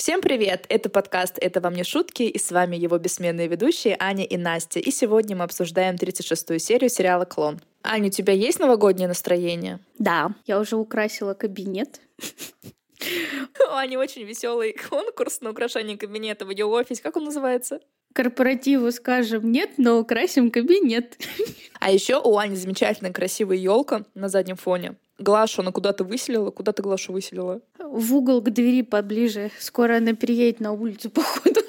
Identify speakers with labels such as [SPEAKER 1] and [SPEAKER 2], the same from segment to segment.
[SPEAKER 1] Всем привет! Это подкаст «Это вам не шутки» и с вами его бессменные ведущие Аня и Настя. И сегодня мы обсуждаем 36-ю серию сериала «Клон». Аня, у тебя есть новогоднее настроение?
[SPEAKER 2] Да, я уже украсила кабинет.
[SPEAKER 1] У Ани очень веселый конкурс на украшение кабинета в ее офисе. Как он называется?
[SPEAKER 2] Корпоративу скажем нет, но украсим кабинет.
[SPEAKER 1] А еще у Ани замечательная красивая елка на заднем фоне. Глашу она куда-то выселила. Куда ты Глашу выселила?
[SPEAKER 2] В угол к двери поближе. Скоро она переедет на улицу, походу.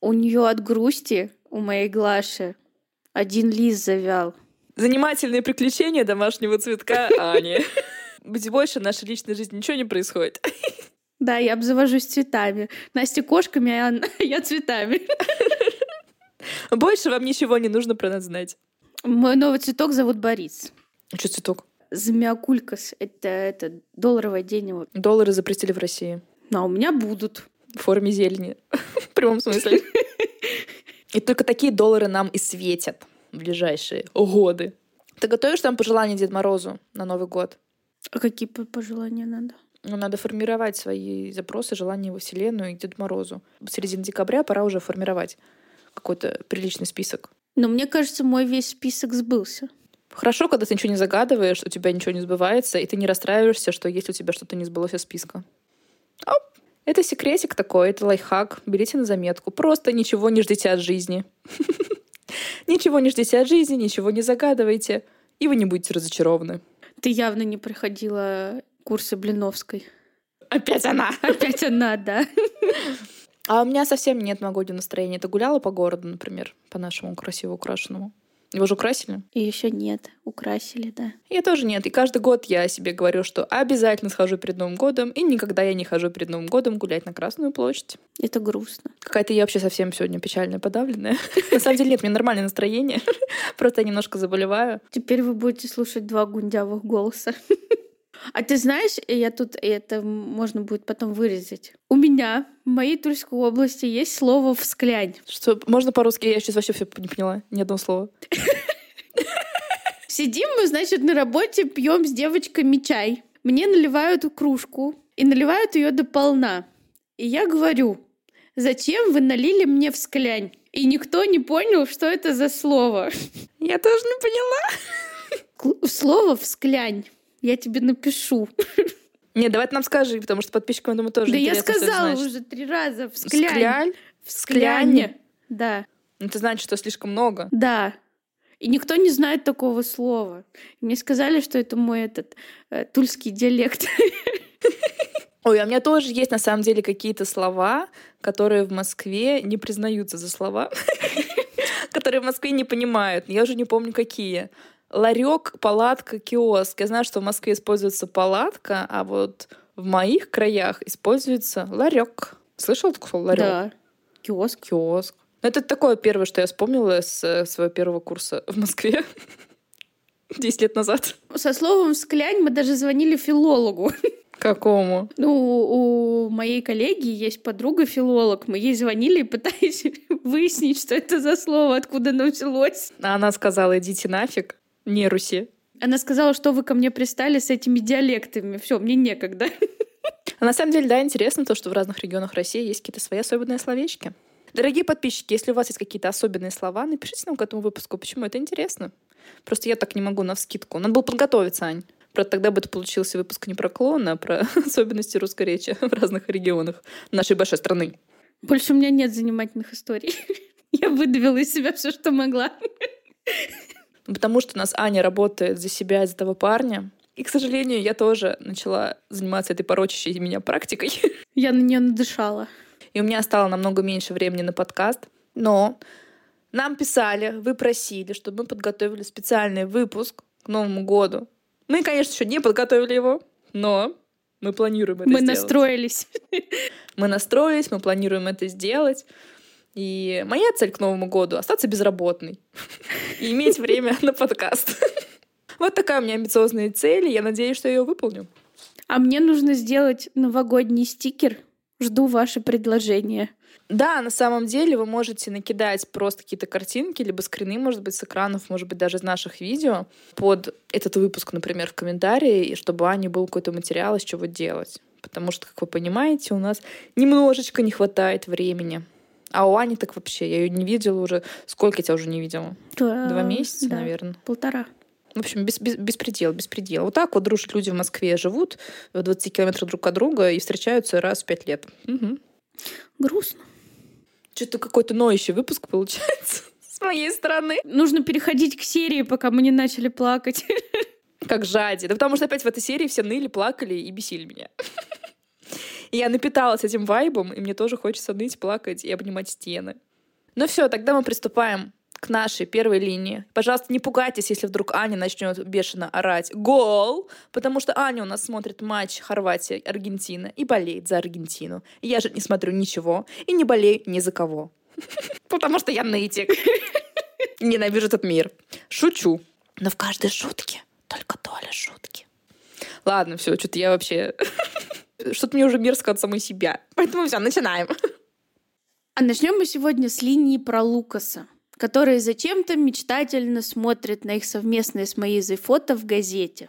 [SPEAKER 2] У нее от грусти, у моей Глаши, один лист завял.
[SPEAKER 1] Занимательные приключения домашнего цветка Ани. Быть больше в нашей личной жизни ничего не происходит.
[SPEAKER 2] Да, я обзавожусь цветами. Настя кошками, а я цветами.
[SPEAKER 1] Больше вам ничего не нужно про нас знать.
[SPEAKER 2] Мой новый цветок зовут Борис.
[SPEAKER 1] Что цветок?
[SPEAKER 2] Змеокулькас — это, это долларовое дерево.
[SPEAKER 1] Доллары запретили в России.
[SPEAKER 2] А у меня будут.
[SPEAKER 1] В форме зелени. В прямом смысле. И только такие доллары нам и светят в ближайшие годы. Ты готовишь там пожелания Дед Морозу на Новый год?
[SPEAKER 2] А какие пожелания надо?
[SPEAKER 1] Ну, надо формировать свои запросы, желания во Вселенную и Деду Морозу. В середине декабря пора уже формировать какой-то приличный список.
[SPEAKER 2] Но мне кажется, мой весь список сбылся.
[SPEAKER 1] Хорошо, когда ты ничего не загадываешь, у тебя ничего не сбывается, и ты не расстраиваешься, что если у тебя что-то не сбылось из списка. Оп. Это секретик такой, это лайфхак. Берите на заметку. Просто ничего не ждите от жизни. Ничего не ждите от жизни, ничего не загадывайте, и вы не будете разочарованы.
[SPEAKER 2] Ты явно не проходила курсы Блиновской.
[SPEAKER 1] Опять она.
[SPEAKER 2] Опять она, да.
[SPEAKER 1] А у меня совсем нет новогоднего настроения. Ты гуляла по городу, например, по нашему красиво украшенному? Его же украсили?
[SPEAKER 2] И еще нет. Украсили, да.
[SPEAKER 1] Я тоже нет. И каждый год я себе говорю, что обязательно схожу перед Новым годом, и никогда я не хожу перед Новым годом гулять на Красную площадь.
[SPEAKER 2] Это грустно.
[SPEAKER 1] Какая-то я вообще совсем сегодня печальная, подавленная. На самом деле нет, у меня нормальное настроение. Просто я немножко заболеваю.
[SPEAKER 2] Теперь вы будете слушать два гундявых голоса. А ты знаешь, я тут, это можно будет потом вырезать. У меня в моей Тульской области есть слово «всклянь».
[SPEAKER 1] Что, можно по-русски? Я сейчас вообще все не поняла, ни одного слова.
[SPEAKER 2] Сидим мы, значит, на работе, пьем с девочками чай. Мне наливают кружку и наливают ее до полна. И я говорю, зачем вы налили мне всклянь? И никто не понял, что это за слово.
[SPEAKER 1] Я тоже не поняла.
[SPEAKER 2] Слово «всклянь». Я тебе напишу.
[SPEAKER 1] Не, давай ты нам скажи, потому что подписчикам, я думаю, тоже
[SPEAKER 2] Да я сказала уже три раза. Всклянь.
[SPEAKER 1] Всклянь?
[SPEAKER 2] В скляне. Да,
[SPEAKER 1] Ну, это значит, что слишком много.
[SPEAKER 2] да. И никто не знает такого слова. Мне сказали, что это мой этот э, тульский диалект.
[SPEAKER 1] Ой, а у меня тоже есть на самом деле какие-то слова, которые в Москве не признаются за слова, которые в Москве не понимают. Я уже не помню, какие. Ларек, палатка, киоск. Я знаю, что в Москве используется палатка, а вот в моих краях используется ларек. Слышал такое слово ларек?
[SPEAKER 2] Да. Киоск.
[SPEAKER 1] Киоск. Ну, Это такое первое, что я вспомнила с э, своего первого курса в Москве. Десять лет назад.
[SPEAKER 2] Со словом «всклянь» мы даже звонили филологу.
[SPEAKER 1] Какому?
[SPEAKER 2] Ну, у моей коллеги есть подруга-филолог. Мы ей звонили и пытались выяснить, что это за слово, откуда оно взялось.
[SPEAKER 1] А она сказала, идите нафиг, не руси.
[SPEAKER 2] Она сказала, что вы ко мне пристали с этими диалектами. Все, мне некогда.
[SPEAKER 1] А на самом деле, да, интересно то, что в разных регионах России есть какие-то свои особенные словечки. Дорогие подписчики, если у вас есть какие-то особенные слова, напишите нам к этому выпуску. Почему? Это интересно. Просто я так не могу на вскидку. Надо было подготовиться, Ань. Правда, тогда бы это получился выпуск не про клоуна, а про особенности русской речи в разных регионах нашей большой страны.
[SPEAKER 2] Больше у меня нет занимательных историй. Я выдавила из себя все, что могла.
[SPEAKER 1] Потому что у нас Аня работает за себя за того парня. И, к сожалению, я тоже начала заниматься этой порочащей меня практикой.
[SPEAKER 2] Я на нее надышала.
[SPEAKER 1] И у меня стало намного меньше времени на подкаст. Но нам писали, вы просили, чтобы мы подготовили специальный выпуск к Новому году. Мы, конечно, еще не подготовили его, но мы планируем это
[SPEAKER 2] Мы
[SPEAKER 1] сделать.
[SPEAKER 2] настроились.
[SPEAKER 1] Мы настроились, мы планируем это сделать. И моя цель к Новому году — остаться безработной и иметь время на подкаст. Вот такая у меня амбициозная цель, и я надеюсь, что я ее выполню.
[SPEAKER 2] А мне нужно сделать новогодний стикер. Жду ваши предложения.
[SPEAKER 1] Да, на самом деле вы можете накидать просто какие-то картинки, либо скрины, может быть, с экранов, может быть, даже из наших видео под этот выпуск, например, в комментарии, и чтобы Ане был какой-то материал, из чего делать. потому что, как вы понимаете, у нас немножечко не хватает времени. А у Ани так вообще, я ее не видела уже. Сколько я тебя уже не видела?
[SPEAKER 2] Два,
[SPEAKER 1] месяца,
[SPEAKER 2] да,
[SPEAKER 1] наверное.
[SPEAKER 2] Полтора.
[SPEAKER 1] В общем, без, без, беспредел, беспредел. Вот так вот дружат люди в Москве, живут в 20 километрах друг от друга и встречаются раз в пять лет. Угу.
[SPEAKER 2] Грустно.
[SPEAKER 1] Что-то какой-то ноющий выпуск получается с моей стороны.
[SPEAKER 2] Нужно переходить к серии, пока мы не начали плакать.
[SPEAKER 1] Как жади. Да потому что опять в этой серии все ныли, плакали и бесили меня. И я напиталась этим вайбом, и мне тоже хочется ныть, плакать и обнимать стены. Ну все, тогда мы приступаем к нашей первой линии. Пожалуйста, не пугайтесь, если вдруг Аня начнет бешено орать «Гол!», потому что Аня у нас смотрит матч Хорватия-Аргентина и болеет за Аргентину. И я же не смотрю ничего и не болею ни за кого. Потому что я нытик. Ненавижу этот мир. Шучу. Но в каждой шутке только доля шутки. Ладно, все, что-то я вообще... Что-то мне уже мерзко от самой себя. Поэтому все, начинаем.
[SPEAKER 2] А начнем мы сегодня с линии про Лукаса, который зачем-то мечтательно смотрит на их совместное с Маизой фото в газете.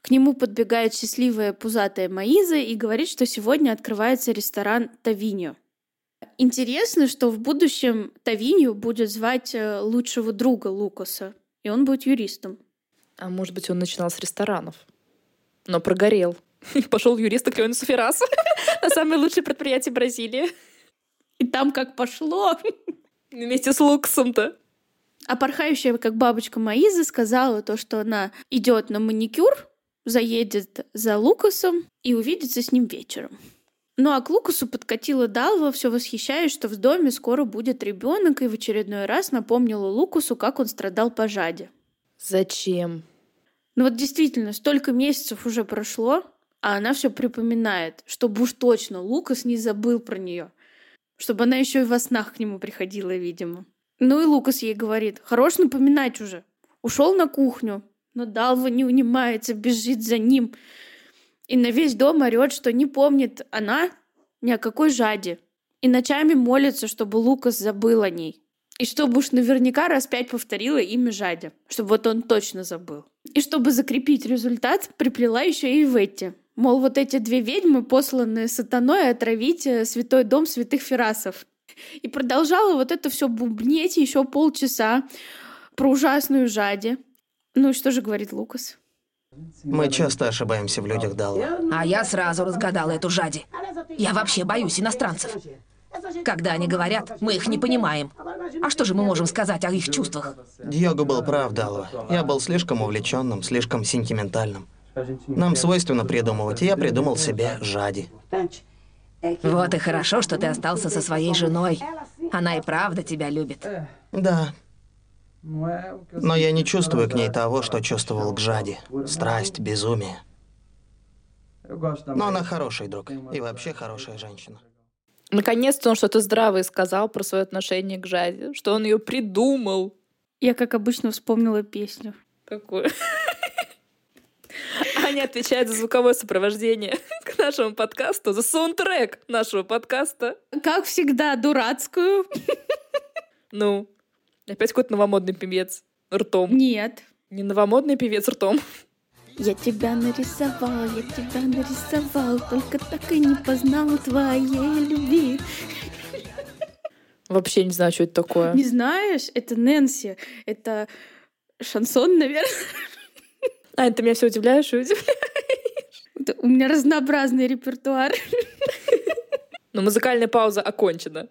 [SPEAKER 2] К нему подбегает счастливая пузатая Маиза и говорит, что сегодня открывается ресторан Тавиньо. Интересно, что в будущем Тавиньо будет звать э, лучшего друга Лукаса, и он будет юристом.
[SPEAKER 1] А может быть, он начинал с ресторанов, но прогорел. Пошел юрист к Леонису Феррасу на самое лучшее предприятие Бразилии.
[SPEAKER 2] И там как пошло.
[SPEAKER 1] Вместе с Луксом-то.
[SPEAKER 2] А порхающая, как бабочка Маиза, сказала то, что она идет на маникюр, заедет за Лукасом и увидится с ним вечером. Ну а к Лукасу подкатила Далва, все восхищаясь, что в доме скоро будет ребенок, и в очередной раз напомнила Лукасу, как он страдал по жаде.
[SPEAKER 1] Зачем?
[SPEAKER 2] Ну вот действительно, столько месяцев уже прошло, а она все припоминает, чтобы уж точно Лукас не забыл про нее. Чтобы она еще и во снах к нему приходила, видимо. Ну и Лукас ей говорит, хорош напоминать уже. Ушел на кухню, но Далва не унимается, бежит за ним. И на весь дом орет, что не помнит она ни о какой жаде. И ночами молится, чтобы Лукас забыл о ней. И чтобы уж наверняка раз пять повторила имя Жадя, чтобы вот он точно забыл. И чтобы закрепить результат, приплела еще и Ветти. Мол, вот эти две ведьмы, посланные сатаной отравить э, святой дом святых Ферасов. И продолжала вот это все бубнеть еще полчаса про ужасную Жаде. Ну и что же говорит Лукас?
[SPEAKER 3] Мы часто ошибаемся в людях, Далла.
[SPEAKER 4] А я сразу разгадала эту жади. Я вообще боюсь иностранцев. Когда они говорят, мы их не понимаем. А что же мы можем сказать о их чувствах?
[SPEAKER 3] Дьего был прав, Далла. Я был слишком увлеченным, слишком сентиментальным. Нам свойственно придумывать, и я придумал себе жади.
[SPEAKER 4] Вот и хорошо, что ты остался со своей женой. Она и правда тебя любит.
[SPEAKER 3] Да, но я не чувствую к ней того, что чувствовал к жади. Страсть, безумие. Но она хороший друг и вообще хорошая женщина.
[SPEAKER 1] Наконец-то он что-то здравое сказал про свое отношение к Жаде, что он ее придумал.
[SPEAKER 2] Я, как обычно, вспомнила песню.
[SPEAKER 1] Какую? Аня отвечает за звуковое сопровождение к нашему подкасту, за саундтрек нашего подкаста.
[SPEAKER 2] Как всегда, дурацкую.
[SPEAKER 1] Ну, опять какой-то новомодный певец ртом.
[SPEAKER 2] Нет.
[SPEAKER 1] Не новомодный певец ртом.
[SPEAKER 2] Я тебя нарисовал, я тебя нарисовал, только так и не познал твоей любви.
[SPEAKER 1] Вообще не знаю, что это такое.
[SPEAKER 2] Не знаешь? Это Нэнси. Это шансон, наверное.
[SPEAKER 1] А, ты меня все удивляешь и удивляешь.
[SPEAKER 2] У меня разнообразный репертуар.
[SPEAKER 1] Но музыкальная пауза окончена.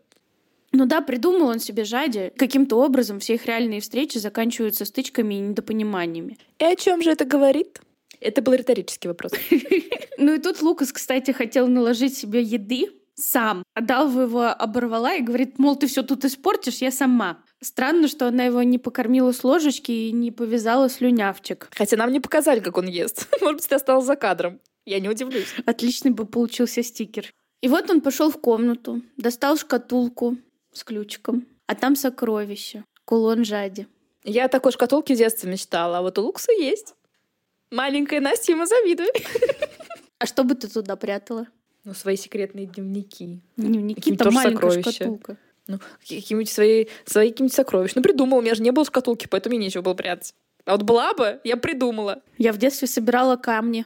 [SPEAKER 2] Ну да, придумал он себе Жади. Каким-то образом все их реальные встречи заканчиваются стычками и недопониманиями.
[SPEAKER 1] И о чем же это говорит? Это был риторический вопрос.
[SPEAKER 2] Ну и тут Лукас, кстати, хотел наложить себе еды сам. А Далва его оборвала и говорит, мол, ты все тут испортишь, я сама. Странно, что она его не покормила с ложечки и не повязала слюнявчик.
[SPEAKER 1] Хотя нам не показали, как он ест. Может быть, ты осталась за кадром. Я не удивлюсь.
[SPEAKER 2] Отличный бы получился стикер. И вот он пошел в комнату, достал шкатулку с ключиком, а там сокровище, кулон Жади.
[SPEAKER 1] Я о такой шкатулке в детстве мечтала, а вот у Лукса есть. Маленькая Настя ему завидует.
[SPEAKER 2] А что бы ты туда прятала?
[SPEAKER 1] Ну, свои секретные дневники.
[SPEAKER 2] Дневники, там маленькая
[SPEAKER 1] сокровища.
[SPEAKER 2] шкатулка.
[SPEAKER 1] Ну, какие-нибудь свои, свои какие-нибудь сокровища. Ну, придумал, у меня же не было шкатулки, поэтому мне нечего было прятать. А вот была бы, я придумала.
[SPEAKER 2] Я в детстве собирала камни.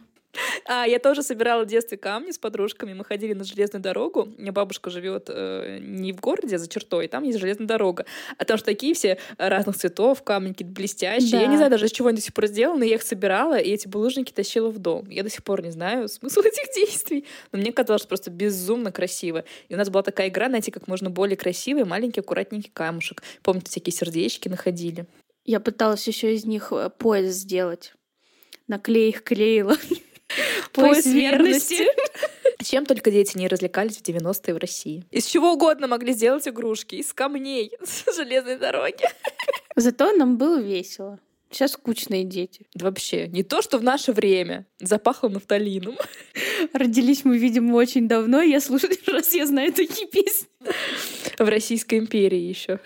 [SPEAKER 1] А, я тоже собирала в детстве камни с подружками. Мы ходили на железную дорогу. У меня бабушка живет э, не в городе, а за чертой. Там есть железная дорога. А там же такие все разных цветов, камни какие-то блестящие.
[SPEAKER 2] Да.
[SPEAKER 1] Я не знаю даже, из чего они до сих пор сделаны. Я их собирала, и эти булыжники тащила в дом. Я до сих пор не знаю смысл этих действий. Но мне казалось что просто безумно красиво. И у нас была такая игра найти как можно более красивый, маленький, аккуратненький камушек. Помните, всякие сердечки находили.
[SPEAKER 2] Я пыталась еще из них э, пояс сделать. На клей их клеила. Пояс верности.
[SPEAKER 1] Чем только дети не развлекались в 90-е в России. Из чего угодно могли сделать игрушки. Из камней с железной дороги.
[SPEAKER 2] Зато нам было весело. Сейчас скучные дети.
[SPEAKER 1] Да вообще, не то, что в наше время. Запахло нафталином.
[SPEAKER 2] Родились мы, видимо, очень давно. Я слушаю, раз я знаю такие песни.
[SPEAKER 1] В Российской империи еще.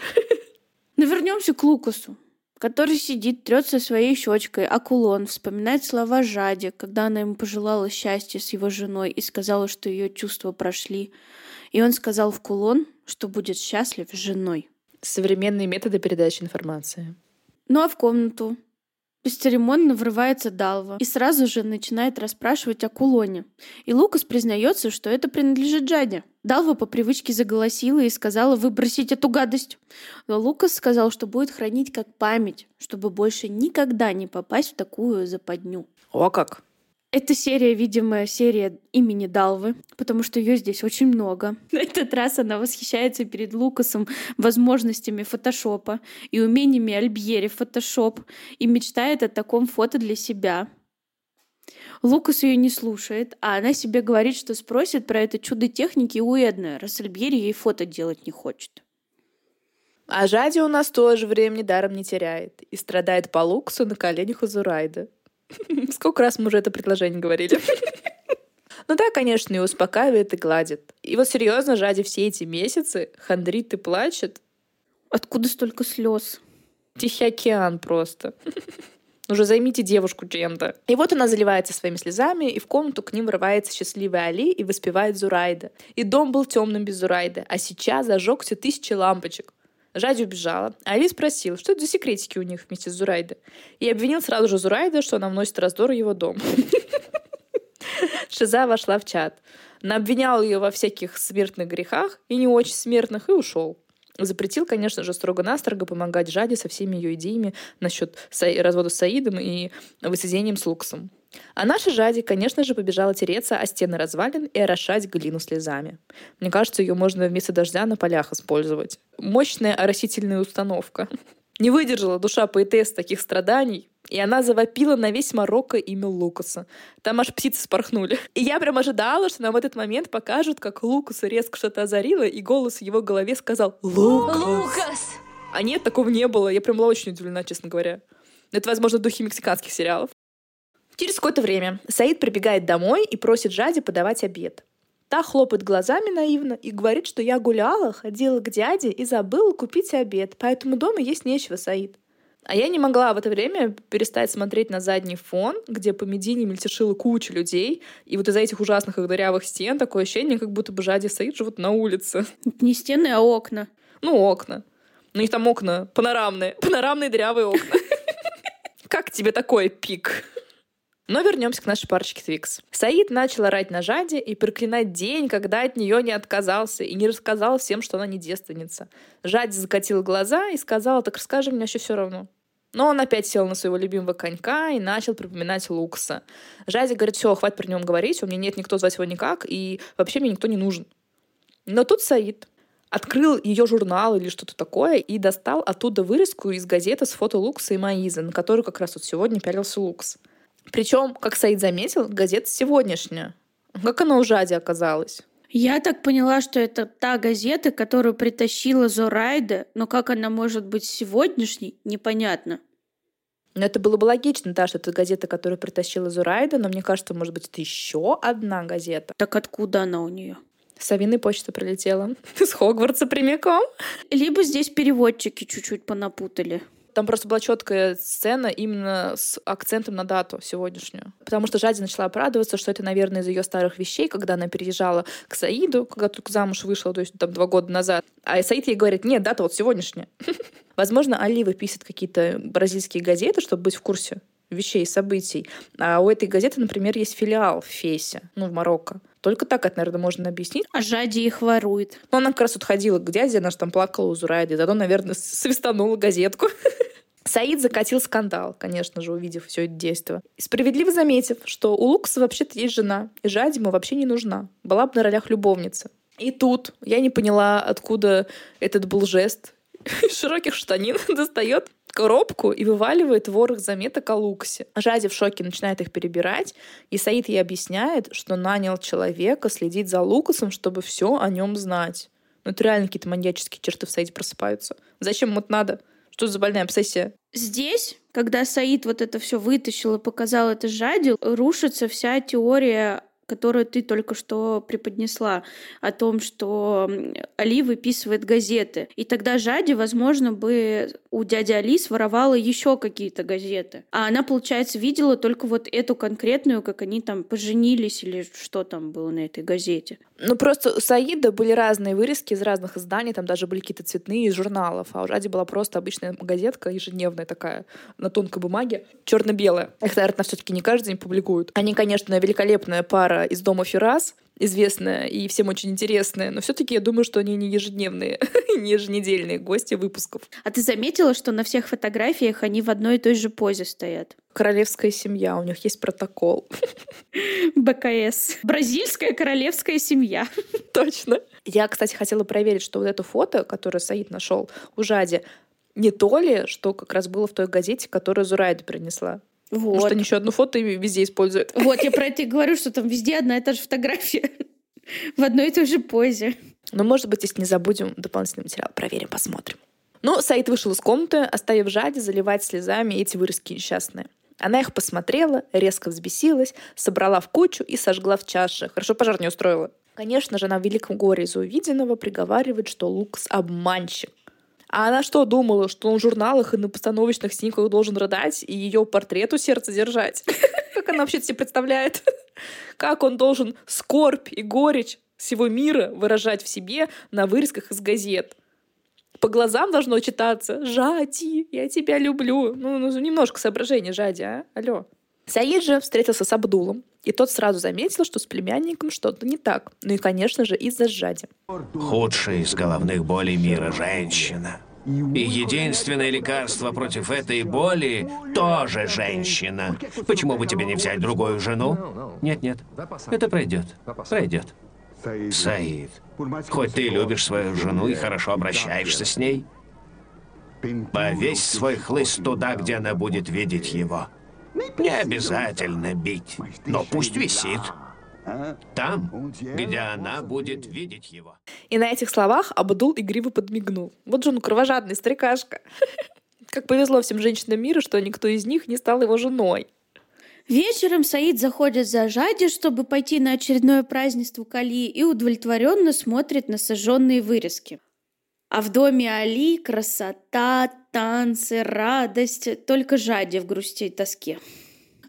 [SPEAKER 2] Но вернемся к Лукасу, который сидит, трется своей щечкой, а кулон вспоминает слова Жади, когда она ему пожелала счастья с его женой и сказала, что ее чувства прошли. И он сказал в кулон, что будет счастлив с женой.
[SPEAKER 1] Современные методы передачи информации.
[SPEAKER 2] Ну а в комнату бесцеремонно врывается Далва и сразу же начинает расспрашивать о кулоне. И Лукас признается, что это принадлежит Джаде. Далва по привычке заголосила и сказала выбросить эту гадость. Но Лукас сказал, что будет хранить как память, чтобы больше никогда не попасть в такую западню.
[SPEAKER 1] О как!
[SPEAKER 2] Эта серия, видимо, серия имени Далвы, потому что ее здесь очень много. На этот раз она восхищается перед Лукасом возможностями фотошопа и умениями Альбьери фотошоп и мечтает о таком фото для себя. Лукас ее не слушает, а она себе говорит, что спросит про это чудо техники у Эдны, раз Альбьери ей фото делать не хочет.
[SPEAKER 1] А Жади у нас тоже времени даром не теряет и страдает по Луксу на коленях у Зурайда. Сколько раз мы уже это предложение говорили. Ну да, конечно, и успокаивает, и гладит. И вот серьезно, Жади все эти месяцы хандрит и плачет.
[SPEAKER 2] Откуда столько слез?
[SPEAKER 1] Тихий океан просто. Уже займите девушку чем-то. И вот она заливается своими слезами, и в комнату к ним врывается счастливый Али и воспевает Зурайда. И дом был темным без Зурайда, а сейчас зажегся тысячи лампочек. Жади убежала. А Али спросил, что это за секретики у них вместе с Зурайдой. И обвинил сразу же Зурайда, что она вносит раздор в его дом. Шиза вошла в чат. Она обвинял ее во всяких смертных грехах и не очень смертных, и ушел. Запретил, конечно же, строго-настрого помогать Жаде со всеми ее идеями насчет развода с Саидом и воссоединением с Луксом. А наша Жади, конечно же, побежала тереться о стены развалин и орошать глину слезами. Мне кажется, ее можно вместо дождя на полях использовать. Мощная оросительная установка. Не выдержала душа поэтесс таких страданий, и она завопила на весь Марокко имя Лукаса. Там аж птицы спорхнули. И я прям ожидала, что нам в этот момент покажут, как Лукаса резко что-то озарило, и голос в его голове сказал «Лукас!».
[SPEAKER 4] Лукас!
[SPEAKER 1] А нет, такого не было. Я прям была очень удивлена, честно говоря. Это, возможно, духи мексиканских сериалов. Через какое-то время Саид прибегает домой и просит Жади подавать обед. Та хлопает глазами наивно и говорит, что я гуляла, ходила к дяде и забыла купить обед, поэтому дома есть нечего, Саид. А я не могла в это время перестать смотреть на задний фон, где по Медине мельтешила куча людей, и вот из-за этих ужасных их дырявых стен такое ощущение, как будто бы Жади и Саид живут на улице.
[SPEAKER 2] Не стены, а окна.
[SPEAKER 1] Ну, окна. Ну, у них там окна панорамные. Панорамные дырявые окна. Как тебе такой пик? Но вернемся к нашей парочке Твикс. Саид начал орать на Жаде и проклинать день, когда от нее не отказался и не рассказал всем, что она не девственница. Жади закатила глаза и сказала, так расскажи мне еще все равно. Но он опять сел на своего любимого конька и начал припоминать Лукса. Жади говорит, все, хватит про нем говорить, у меня нет никто звать его никак, и вообще мне никто не нужен. Но тут Саид открыл ее журнал или что-то такое и достал оттуда вырезку из газеты с фото Лукса и Маизы, на которую как раз вот сегодня пялился Лукс. Причем, как Саид заметил, газета сегодняшняя. Как она у Жади оказалась?
[SPEAKER 2] Я так поняла, что это та газета, которую притащила Зорайда, но как она может быть сегодняшней, непонятно.
[SPEAKER 1] Ну, это было бы логично, да, что это газета, которую притащила Зурайда, но мне кажется, может быть, это еще одна газета.
[SPEAKER 2] Так откуда она у нее?
[SPEAKER 1] С Авиной почта прилетела. С Хогвартса прямиком.
[SPEAKER 2] Либо здесь переводчики чуть-чуть понапутали.
[SPEAKER 1] Там просто была четкая сцена именно с акцентом на дату сегодняшнюю. Потому что Жади начала оправдываться, что это, наверное, из ее старых вещей, когда она переезжала к Саиду, когда только замуж вышла, то есть там два года назад. А Саид ей говорит, нет, дата вот сегодняшняя. Возможно, Али выписывает какие-то бразильские газеты, чтобы быть в курсе вещей, событий. А у этой газеты, например, есть филиал в Фесе, ну, в Марокко. Только так это, наверное, можно объяснить.
[SPEAKER 2] А Жади их ворует.
[SPEAKER 1] Ну, она как раз вот ходила к дяде, она же там плакала у Зурайды, зато, наверное, свистанула газетку. Саид закатил скандал, конечно же, увидев все это действие. Справедливо заметив, что у Лукаса вообще-то есть жена, и Жаде ему вообще не нужна. Была бы на ролях любовницы. И тут я не поняла, откуда этот был жест. Широких штанин достает коробку и вываливает ворох заметок о Лукасе. Жади в шоке начинает их перебирать, и Саид ей объясняет, что нанял человека следить за Лукасом, чтобы все о нем знать. Ну, это реально какие-то маньяческие черты в Саиде просыпаются. Зачем ему это надо? Что за больная обсессия?
[SPEAKER 2] Здесь, когда Саид вот это все вытащил и показал это Жади, рушится вся теория которую ты только что преподнесла, о том, что Али выписывает газеты. И тогда Жади, возможно, бы у дяди Али своровала еще какие-то газеты. А она, получается, видела только вот эту конкретную, как они там поженились или что там было на этой газете.
[SPEAKER 1] Ну, просто у Саида были разные вырезки из разных изданий, там даже были какие-то цветные из журналов, а у Жади была просто обычная газетка ежедневная такая, на тонкой бумаге, черно-белая. Их, наверное, все-таки не каждый день публикуют. Они, конечно, великолепная пара из дома Феррас, известная и всем очень интересная, но все-таки я думаю, что они не ежедневные, не еженедельные гости выпусков.
[SPEAKER 2] А ты заметила, что на всех фотографиях они в одной и той же позе стоят?
[SPEAKER 1] Королевская семья, у них есть протокол.
[SPEAKER 2] БКС. Бразильская королевская семья.
[SPEAKER 1] Точно. Я, кстати, хотела проверить, что вот это фото, которое Саид нашел у Жади, не то ли, что как раз было в той газете, которую Зурайда принесла. Вот. Потому что они еще одну фото везде используют.
[SPEAKER 2] Вот, я про это и говорю, что там везде одна и та же фотография. В одной и той же позе.
[SPEAKER 1] Но, может быть, если не забудем дополнительный материал, проверим, посмотрим. Ну, Саид вышел из комнаты, оставив Жади заливать слезами эти вырезки несчастные. Она их посмотрела, резко взбесилась, собрала в кучу и сожгла в чаше. Хорошо пожар не устроила. Конечно же, она в великом горе из увиденного приговаривает, что Лукас обманщик. А она что думала, что он в журналах и на постановочных снимках должен рыдать и ее портрет у сердца держать? Как она вообще себе представляет? Как он должен скорбь и горечь всего мира выражать в себе на вырезках из газет? По глазам должно читаться «Жади, я тебя люблю». Ну, ну немножко соображения, Жади, а? Алло. Саид же встретился с Абдулом, и тот сразу заметил, что с племянником что-то не так. Ну и, конечно же, из-за Жади.
[SPEAKER 5] Худшая из головных болей мира женщина. И единственное лекарство против этой боли тоже женщина. Почему бы тебе не взять другую жену? Нет-нет, это пройдет. Пройдет. Саид, хоть ты любишь свою жену и хорошо обращаешься с ней, повесь свой хлыст туда, где она будет видеть его. Не обязательно бить, но пусть висит. Там, где она будет видеть его.
[SPEAKER 1] И на этих словах Абдул игриво подмигнул. Вот же он кровожадный старикашка. Как повезло всем женщинам мира, что никто из них не стал его женой.
[SPEAKER 2] Вечером Саид заходит за Жади, чтобы пойти на очередное празднество Кали и удовлетворенно смотрит на сожженные вырезки. А в доме Али красота, танцы, радость, только Жади в грусти и тоске.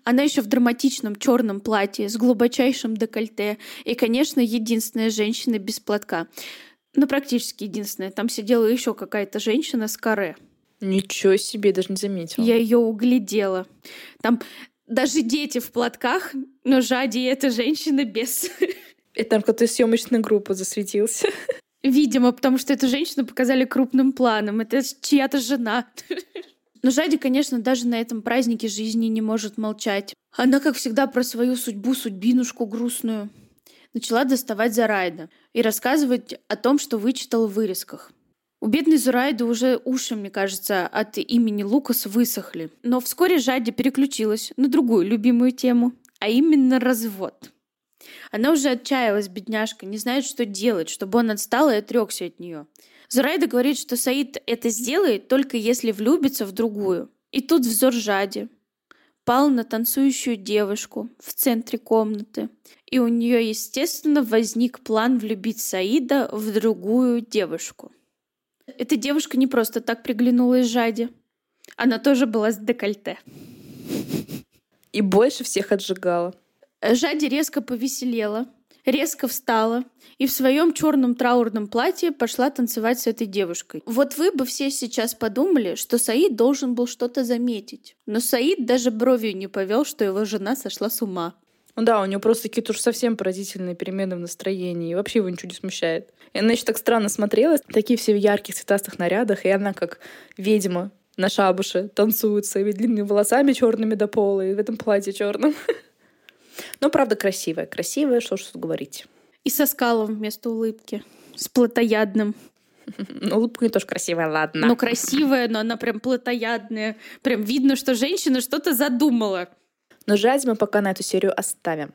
[SPEAKER 2] Она еще в драматичном черном платье с глубочайшим декольте. И, конечно, единственная женщина без платка. Ну, практически единственная. Там сидела еще какая-то женщина с каре.
[SPEAKER 1] Ничего себе, даже не заметила.
[SPEAKER 2] Я ее углядела. Там даже дети в платках, но Жади эта женщина без.
[SPEAKER 1] Это там кто-то из съемочной группы засветился.
[SPEAKER 2] Видимо, потому что эту женщину показали крупным планом. Это чья-то жена. Но Жади, конечно, даже на этом празднике жизни не может молчать. Она, как всегда, про свою судьбу, судьбинушку грустную. Начала доставать Зарайда и рассказывать о том, что вычитала в вырезках. У бедной Зурайды уже уши, мне кажется, от имени Лукас высохли. Но вскоре Жади переключилась на другую любимую тему, а именно развод. Она уже отчаялась, бедняжка, не знает, что делать, чтобы он отстал и отрекся от нее. Зурайда говорит, что Саид это сделает только если влюбится в другую. И тут взор Жади пал на танцующую девушку в центре комнаты. И у нее, естественно, возник план влюбить Саида в другую девушку. Эта девушка не просто так приглянулась Жаде. Она тоже была с декольте.
[SPEAKER 1] И больше всех отжигала.
[SPEAKER 2] Жади резко повеселела, резко встала и в своем черном траурном платье пошла танцевать с этой девушкой. Вот вы бы все сейчас подумали, что Саид должен был что-то заметить. Но Саид даже бровью не повел, что его жена сошла с ума.
[SPEAKER 1] Ну да, у нее просто какие-то уж совсем поразительные перемены в настроении, и вообще его ничего не смущает. И она еще так странно смотрелась, такие все в ярких цветастых нарядах, и она как ведьма на шабуше танцует своими длинными волосами черными до пола и в этом платье черном. Но правда красивая, красивая, что ж тут говорить.
[SPEAKER 2] И со скалом вместо улыбки. С плотоядным.
[SPEAKER 1] Ну, улыбка не тоже красивая, ладно.
[SPEAKER 2] Ну, красивая, но она прям плотоядная. Прям видно, что женщина что-то задумала.
[SPEAKER 1] Но жать мы пока на эту серию оставим.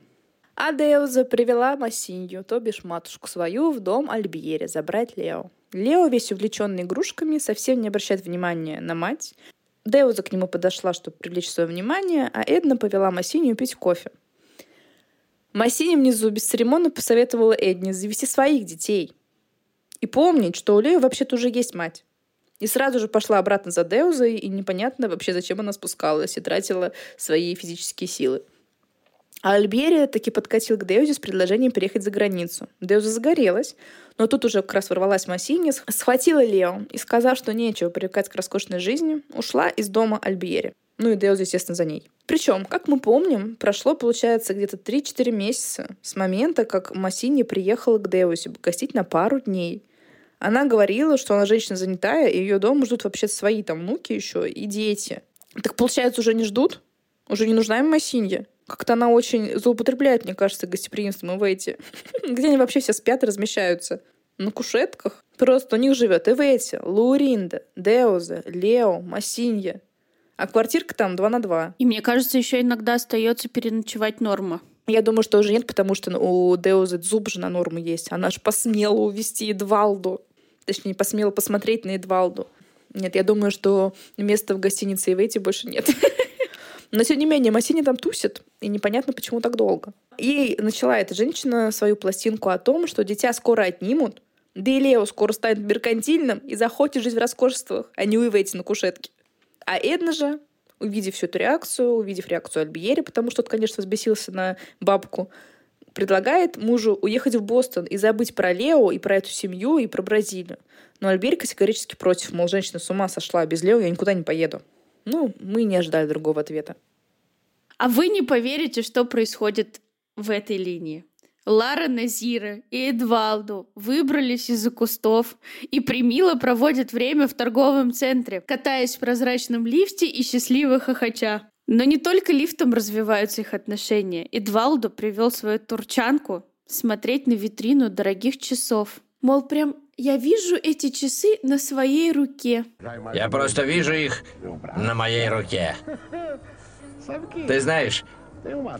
[SPEAKER 1] А Деуза привела Массинью, то бишь матушку свою, в дом Альбьери забрать Лео. Лео, весь увлеченный игрушками, совсем не обращает внимания на мать. Деуза к нему подошла, чтобы привлечь свое внимание, а Эдна повела Массинью пить кофе. Массини внизу бесцеремонно посоветовала Эдне завести своих детей и помнить, что у Лео вообще-то уже есть мать. И сразу же пошла обратно за Деузой, и непонятно вообще, зачем она спускалась и тратила свои физические силы. А Альберия таки подкатил к Деузе с предложением переехать за границу. Деуза загорелась, но тут уже как раз ворвалась Массини, схватила Лео и, сказав, что нечего привыкать к роскошной жизни, ушла из дома Альбери. Ну и Деуза, естественно, за ней. Причем, как мы помним, прошло, получается, где-то 3-4 месяца с момента, как Массини приехала к Деузе гостить на пару дней. Она говорила, что она женщина занятая, и ее дома ждут вообще свои там внуки еще и дети. Так получается, уже не ждут? Уже не нужна им Массинья? Как-то она очень злоупотребляет, мне кажется, гостеприимством Эвейти. Где они вообще все спят и размещаются? На кушетках? Просто у них живет Эвейти, Лауринда, Деуза, Лео, Массинья. А квартирка там 2 на 2.
[SPEAKER 2] И мне кажется, еще иногда остается переночевать норма.
[SPEAKER 1] Я думаю, что уже нет, потому что у Деузы зуб же на норму есть. Она же посмела увести Эдвалду. Точнее, посмела посмотреть на Эдвалду. Нет, я думаю, что места в гостинице Эвейти больше нет. Но, тем не менее, Массини там тусит, и непонятно, почему так долго. И начала эта женщина свою пластинку о том, что дитя скоро отнимут, да и Лео скоро станет меркантильным и захочет жить в роскошествах, а не уйвейте на кушетке. А Эдна же, увидев всю эту реакцию, увидев реакцию Альбиери, потому что тот, конечно, взбесился на бабку, предлагает мужу уехать в Бостон и забыть про Лео и про эту семью и про Бразилию. Но Альбери категорически против, мол, женщина с ума сошла, без Лео я никуда не поеду. Ну, мы не ожидали другого ответа.
[SPEAKER 2] А вы не поверите, что происходит в этой линии. Лара Назира и Эдвалду выбрались из-за кустов и примило проводят время в торговом центре, катаясь в прозрачном лифте и счастливо хохоча. Но не только лифтом развиваются их отношения. Эдвалду привел свою турчанку смотреть на витрину дорогих часов. Мол, прям я вижу эти часы на своей руке.
[SPEAKER 5] Я просто вижу их на моей руке. Ты знаешь,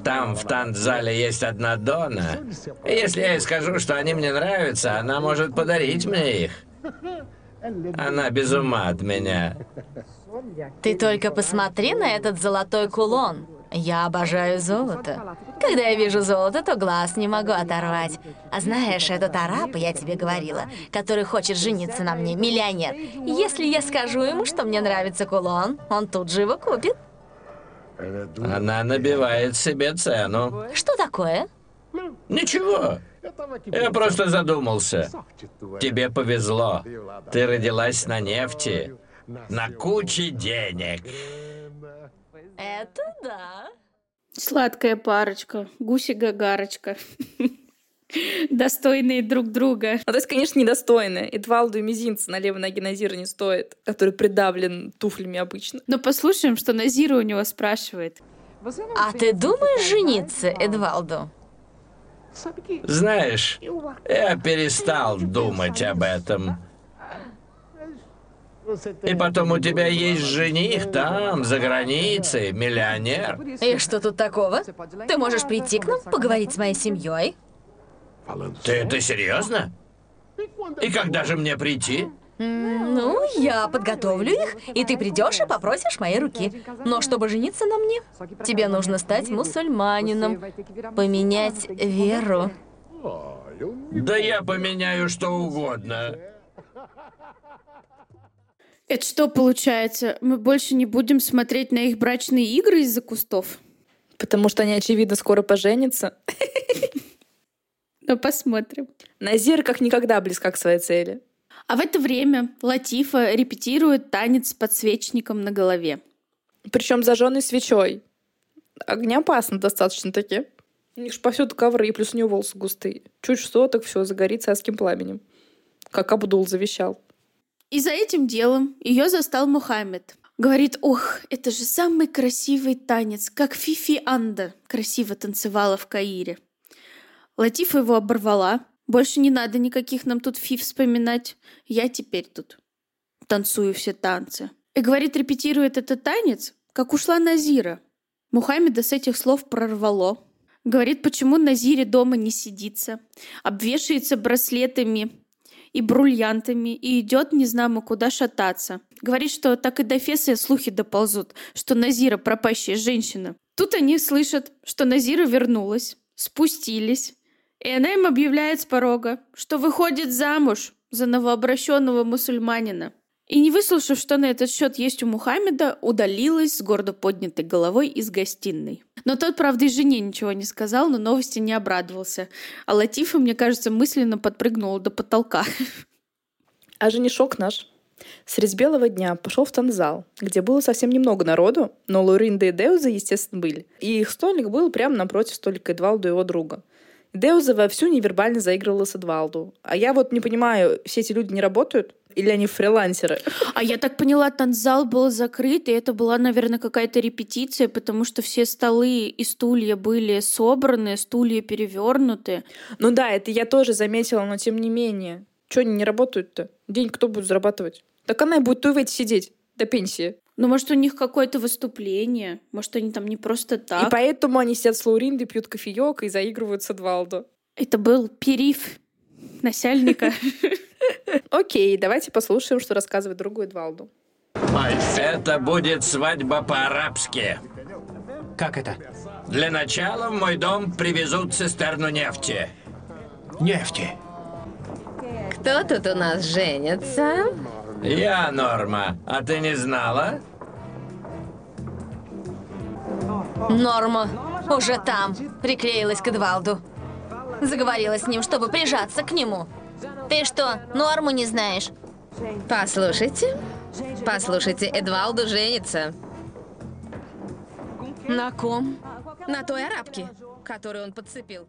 [SPEAKER 5] там в танцзале есть одна Дона. Если я ей скажу, что они мне нравятся, она может подарить мне их. Она без ума от меня.
[SPEAKER 6] Ты только посмотри на этот золотой кулон. Я обожаю золото. Когда я вижу золото, то глаз не могу оторвать. А знаешь, этот араб, я тебе говорила, который хочет жениться на мне, миллионер. Если я скажу ему, что мне нравится кулон, он тут же его купит.
[SPEAKER 5] Она набивает себе цену.
[SPEAKER 6] Что такое?
[SPEAKER 5] Ничего. Я просто задумался. Тебе повезло. Ты родилась на нефти, на куче денег.
[SPEAKER 6] Это да.
[SPEAKER 2] Сладкая парочка, гуси-гагарочка. Достойные друг друга.
[SPEAKER 1] Ну, то есть, конечно, недостойные. Эдвалду и мизинца на левой ноге Назира не стоит, который придавлен туфлями обычно.
[SPEAKER 2] Но послушаем, что Назира у него спрашивает.
[SPEAKER 6] А ты думаешь жениться, Эдвалду?
[SPEAKER 5] Знаешь, я перестал думать об этом. И потом у тебя есть жених там, за границей, миллионер.
[SPEAKER 6] И что тут такого? Ты можешь прийти к нам, поговорить с моей семьей?
[SPEAKER 5] Ты это серьезно? И когда же мне прийти?
[SPEAKER 6] Ну, я подготовлю их, и ты придешь и попросишь моей руки. Но чтобы жениться на мне, тебе нужно стать мусульманином, поменять веру.
[SPEAKER 5] Да я поменяю что угодно.
[SPEAKER 2] Это что получается? Мы больше не будем смотреть на их брачные игры из-за кустов?
[SPEAKER 1] Потому что они, очевидно, скоро поженятся.
[SPEAKER 2] Но посмотрим.
[SPEAKER 1] Назир как никогда близка к своей цели.
[SPEAKER 2] А в это время Латифа репетирует танец с подсвечником на голове.
[SPEAKER 1] Причем зажженной свечой. Огня опасно достаточно таки. У них же повсюду ковры, и плюс у нее волосы густые. Чуть что, так все загорится адским пламенем. Как Абдул завещал.
[SPEAKER 2] И за этим делом ее застал Мухаммед. Говорит, ох, это же самый красивый танец, как Фифи Анда красиво танцевала в Каире. Латифа его оборвала. Больше не надо никаких нам тут фиф вспоминать. Я теперь тут танцую все танцы. И говорит, репетирует этот танец, как ушла Назира. Мухаммеда с этих слов прорвало. Говорит, почему Назире дома не сидится. Обвешивается браслетами и бриллиантами и идет не знамо куда шататься. Говорит, что так и до Феса слухи доползут, что Назира пропащая женщина. Тут они слышат, что Назира вернулась, спустились, и она им объявляет с порога, что выходит замуж за новообращенного мусульманина. И не выслушав, что на этот счет есть у Мухаммеда, удалилась с гордо поднятой головой из гостиной. Но тот, правда, и жене ничего не сказал, но новости не обрадовался. А Латифа, мне кажется, мысленно подпрыгнула до потолка.
[SPEAKER 1] А женишок наш средь белого дня пошел в танзал, где было совсем немного народу, но Лоринда и Деуза, естественно, были. И их столик был прямо напротив столика Эдвалду и его друга. Деуза вовсю невербально заигрывала с Эдвалду. А я вот не понимаю, все эти люди не работают? Или они фрилансеры?
[SPEAKER 2] А я так поняла, танцзал был закрыт, и это была, наверное, какая-то репетиция, потому что все столы и стулья были собраны, стулья перевернуты.
[SPEAKER 1] Ну да, это я тоже заметила, но тем не менее. Чего они не работают-то? День кто будет зарабатывать? Так она и будет туветь сидеть до пенсии.
[SPEAKER 2] Ну, может, у них какое-то выступление, может, они там не просто так.
[SPEAKER 1] И поэтому они сидят с Лауриндой, пьют кофеек и заигрывают с Эдвалдо.
[SPEAKER 2] Это был периф насяльника.
[SPEAKER 1] Окей, давайте послушаем, что рассказывает другу Эдвалду.
[SPEAKER 7] Это будет свадьба по-арабски.
[SPEAKER 5] Как это?
[SPEAKER 7] Для начала в мой дом привезут цистерну нефти.
[SPEAKER 5] Нефти.
[SPEAKER 6] Кто тут у нас женится?
[SPEAKER 7] Я, Норма. А ты не знала?
[SPEAKER 6] Норма уже там, приклеилась к Эдвалду. Заговорила с ним, чтобы прижаться к нему. Ты что, Норму не знаешь? Послушайте, послушайте, Эдвалду женится. На ком? На той арабке, которую он подцепил.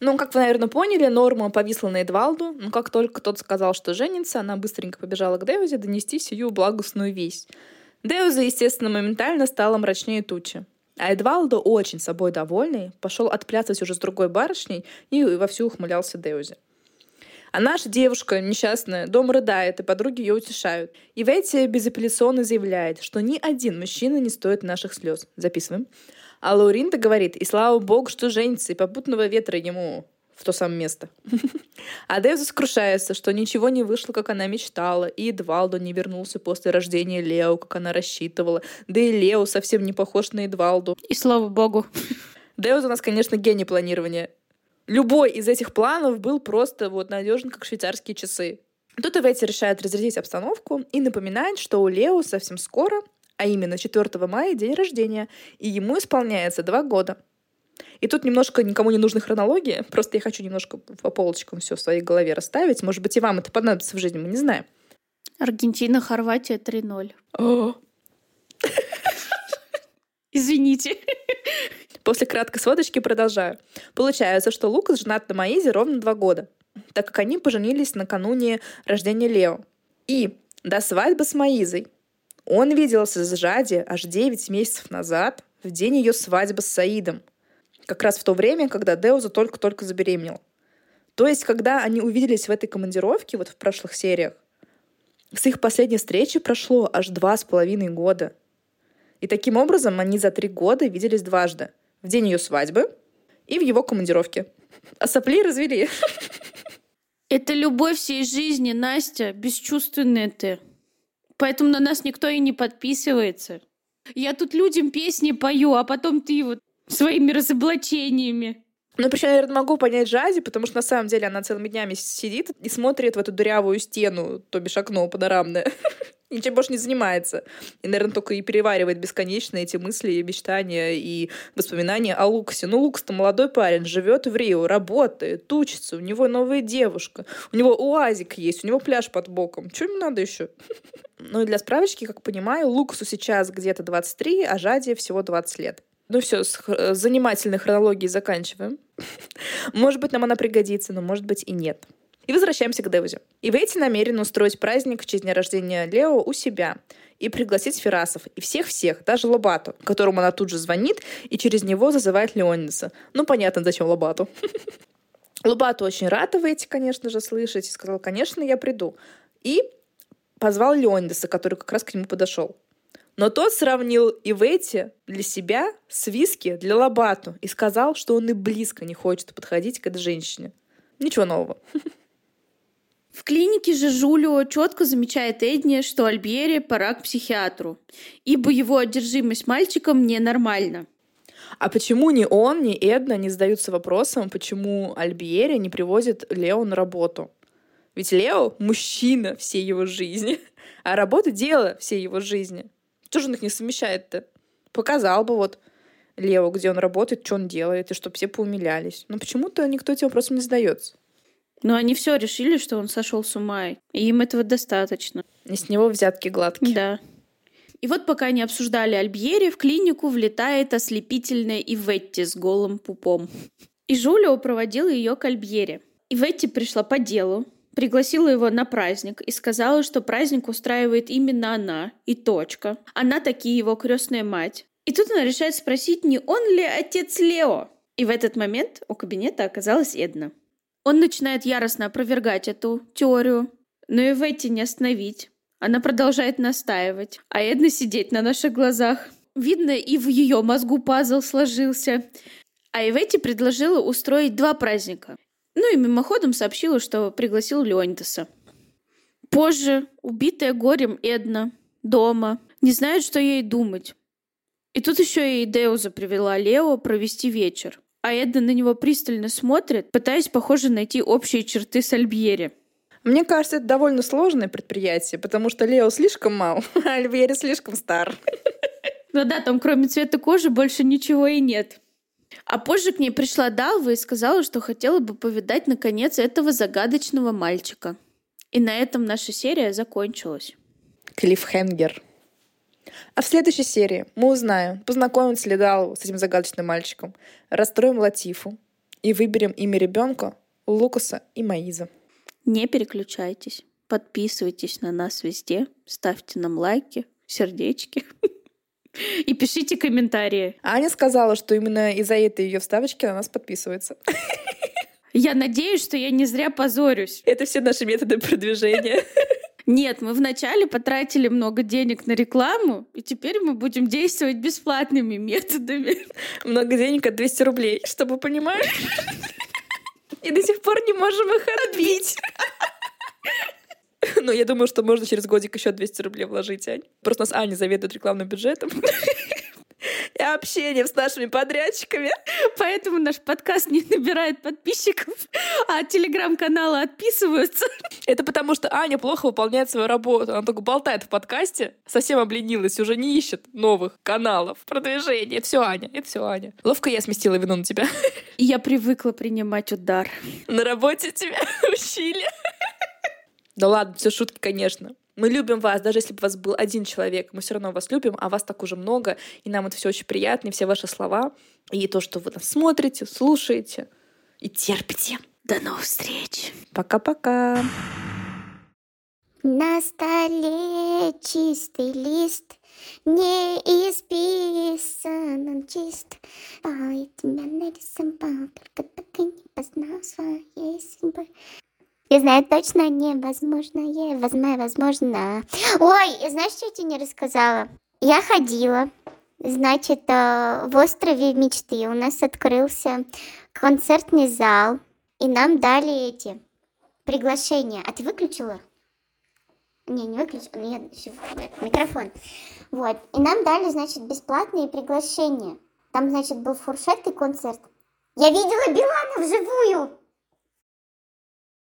[SPEAKER 1] Ну, как вы, наверное, поняли, Норма повисла на Эдвалду, но как только тот сказал, что женится, она быстренько побежала к Деузе донести сию благостную весть. Деуза, естественно, моментально стала мрачнее тучи. А Эдвалдо, очень собой довольный, пошел отплясывать уже с другой барышней и вовсю ухмылялся Деузе. А наша девушка, несчастная, дома рыдает, и подруги ее утешают. И Ветти безапелляционно заявляет, что ни один мужчина не стоит наших слез. Записываем. А Лауринда говорит, и слава богу, что женится, и попутного ветра ему в то самое место. А Дэв сокрушается, что ничего не вышло, как она мечтала, и Эдвалдо не вернулся после рождения Лео, как она рассчитывала. Да и Лео совсем не похож на Эдвалду.
[SPEAKER 2] И слава богу.
[SPEAKER 1] Дэвид у нас, конечно, гений планирования. Любой из этих планов был просто вот надежен, как швейцарские часы. Тут Иветти решает разрядить обстановку и напоминает, что у Лео совсем скоро, а именно 4 мая, день рождения, и ему исполняется два года. И тут немножко никому не нужна хронология, просто я хочу немножко по полочкам все в своей голове расставить. Может быть, и вам это понадобится в жизни, мы не знаем.
[SPEAKER 2] Аргентина, Хорватия 3-0.
[SPEAKER 1] О,
[SPEAKER 2] Извините.
[SPEAKER 1] После краткой сводочки продолжаю. Получается, что Лукас женат на Маизе ровно два года, так как они поженились накануне рождения Лео. И до свадьбы с Маизой он виделся с Жади аж 9 месяцев назад, в день ее свадьбы с Саидом. Как раз в то время, когда Деуза только-только забеременел. То есть, когда они увиделись в этой командировке, вот в прошлых сериях, с их последней встречи прошло аж два с половиной года. И таким образом они за три года виделись дважды. В день ее свадьбы и в его командировке. А сопли развели.
[SPEAKER 2] Это любовь всей жизни, Настя, бесчувственная ты. Поэтому на нас никто и не подписывается. Я тут людям песни пою, а потом ты вот своими разоблачениями.
[SPEAKER 1] Ну, причем, я, наверное, могу понять Жади, потому что на самом деле она целыми днями сидит и смотрит в эту дырявую стену, то бишь окно панорамное. ничем больше не занимается. И, наверное, только и переваривает бесконечно эти мысли, мечтания и воспоминания о Лукасе. Ну, Лукас-то молодой парень, живет в Рио, работает, учится, у него новая девушка, у него уазик есть, у него пляж под боком. Что ему надо еще? Ну и для справочки, как понимаю, Лукасу сейчас где-то 23, а Жаде всего 20 лет. Ну все, с занимательной хронологией заканчиваем. Может быть, нам она пригодится, но может быть и нет. И возвращаемся к Девузе. Ивейти намерен устроить праздник в честь дня рождения Лео у себя и пригласить Ферасов и всех-всех, даже Лобату, которому она тут же звонит и через него зазывает Леониса. Ну, понятно, зачем Лобату. Лобату очень рад Ивейти, конечно же, слышать, и сказал, конечно, я приду. И позвал Леонидаса, который как раз к нему подошел. Но тот сравнил Ивети для себя с виски для Лобату и сказал, что он и близко не хочет подходить к этой женщине. Ничего нового.
[SPEAKER 2] В клинике же Жулио четко замечает Эдни, что Альбьере пора к психиатру, ибо его одержимость мальчиком ненормальна.
[SPEAKER 1] А почему ни он, ни Эдна не задаются вопросом, почему Альбиери не привозит Лео на работу? Ведь Лео — мужчина всей его жизни, а работа — дело всей его жизни. Что же он их не совмещает-то? Показал бы вот Лео, где он работает, что он делает, и чтобы все поумилялись. Но почему-то никто этим вопросом не задается.
[SPEAKER 2] Но они все решили, что он сошел с ума, и им этого достаточно.
[SPEAKER 1] И с него взятки гладкие.
[SPEAKER 2] Да. И вот пока они обсуждали Альбьери, в клинику влетает ослепительная Иветти с голым пупом. И Жулио проводил ее к Альбьере. Иветти пришла по делу, пригласила его на праздник и сказала, что праздник устраивает именно она, и точка. Она таки его крестная мать. И тут она решает спросить, не он ли отец Лео. И в этот момент у кабинета оказалась Эдна. Он начинает яростно опровергать эту теорию, но и Ветти не остановить. Она продолжает настаивать, а Эдна сидеть на наших глазах. Видно, и в ее мозгу пазл сложился. А Иветти предложила устроить два праздника. Ну и мимоходом сообщила, что пригласил Леонидаса. Позже, убитая горем Эдна, дома, не знает, что ей думать. И тут еще и Деуза привела Лео провести вечер. А Эдна на него пристально смотрит, пытаясь, похоже, найти общие черты с Альбьери.
[SPEAKER 1] Мне кажется, это довольно сложное предприятие, потому что Лео слишком мал, а Альбьери слишком стар.
[SPEAKER 2] Ну да, там кроме цвета кожи больше ничего и нет. А позже к ней пришла Далва и сказала, что хотела бы повидать наконец этого загадочного мальчика. И на этом наша серия закончилась.
[SPEAKER 1] Клиффхенгер. А в следующей серии мы узнаем, познакомится ли Далву с этим загадочным мальчиком, расстроим Латифу и выберем имя ребенка Лукаса и Маиза.
[SPEAKER 2] Не переключайтесь. Подписывайтесь на нас везде. Ставьте нам лайки, сердечки. И пишите комментарии.
[SPEAKER 1] Аня сказала, что именно из-за этой ее вставочки на нас подписывается.
[SPEAKER 2] Я надеюсь, что я не зря позорюсь.
[SPEAKER 1] Это все наши методы продвижения.
[SPEAKER 2] Нет, мы вначале потратили много денег на рекламу, и теперь мы будем действовать бесплатными методами.
[SPEAKER 1] Много денег от 200 рублей, чтобы понимать. И до сих пор не можем их отбить. Ну, я думаю, что можно через годик еще 200 рублей вложить, Ань. Просто у нас Аня заведует рекламным бюджетом. И общением с нашими подрядчиками.
[SPEAKER 2] Поэтому наш подкаст не набирает подписчиков, а телеграм-каналы отписываются.
[SPEAKER 1] Это потому, что Аня плохо выполняет свою работу. Она только болтает в подкасте, совсем обленилась, уже не ищет новых каналов продвижения. Это все Аня, это все Аня. Ловко я сместила вину на тебя.
[SPEAKER 2] И я привыкла принимать удар.
[SPEAKER 1] На работе тебя учили. Да ладно, все шутки, конечно. Мы любим вас, даже если бы у вас был один человек, мы все равно вас любим, а вас так уже много, и нам это все очень приятно, и все ваши слова, и то, что вы нас смотрите, слушаете и терпите.
[SPEAKER 2] До новых встреч.
[SPEAKER 1] Пока-пока.
[SPEAKER 8] На столе чистый лист, не исписан он чист. А я тебя нарисовал, только так и не познал своей судьбы. Я знаю точно невозможное, возможно, возможно. Ой, знаешь, что я тебе не рассказала? Я ходила, значит, э, в острове мечты у нас открылся концертный зал, и нам дали эти приглашения. А ты выключила? Не, не выключила. Нет, еще микрофон. Вот. И нам дали, значит, бесплатные приглашения. Там, значит, был фуршет и концерт. Я видела Билана вживую.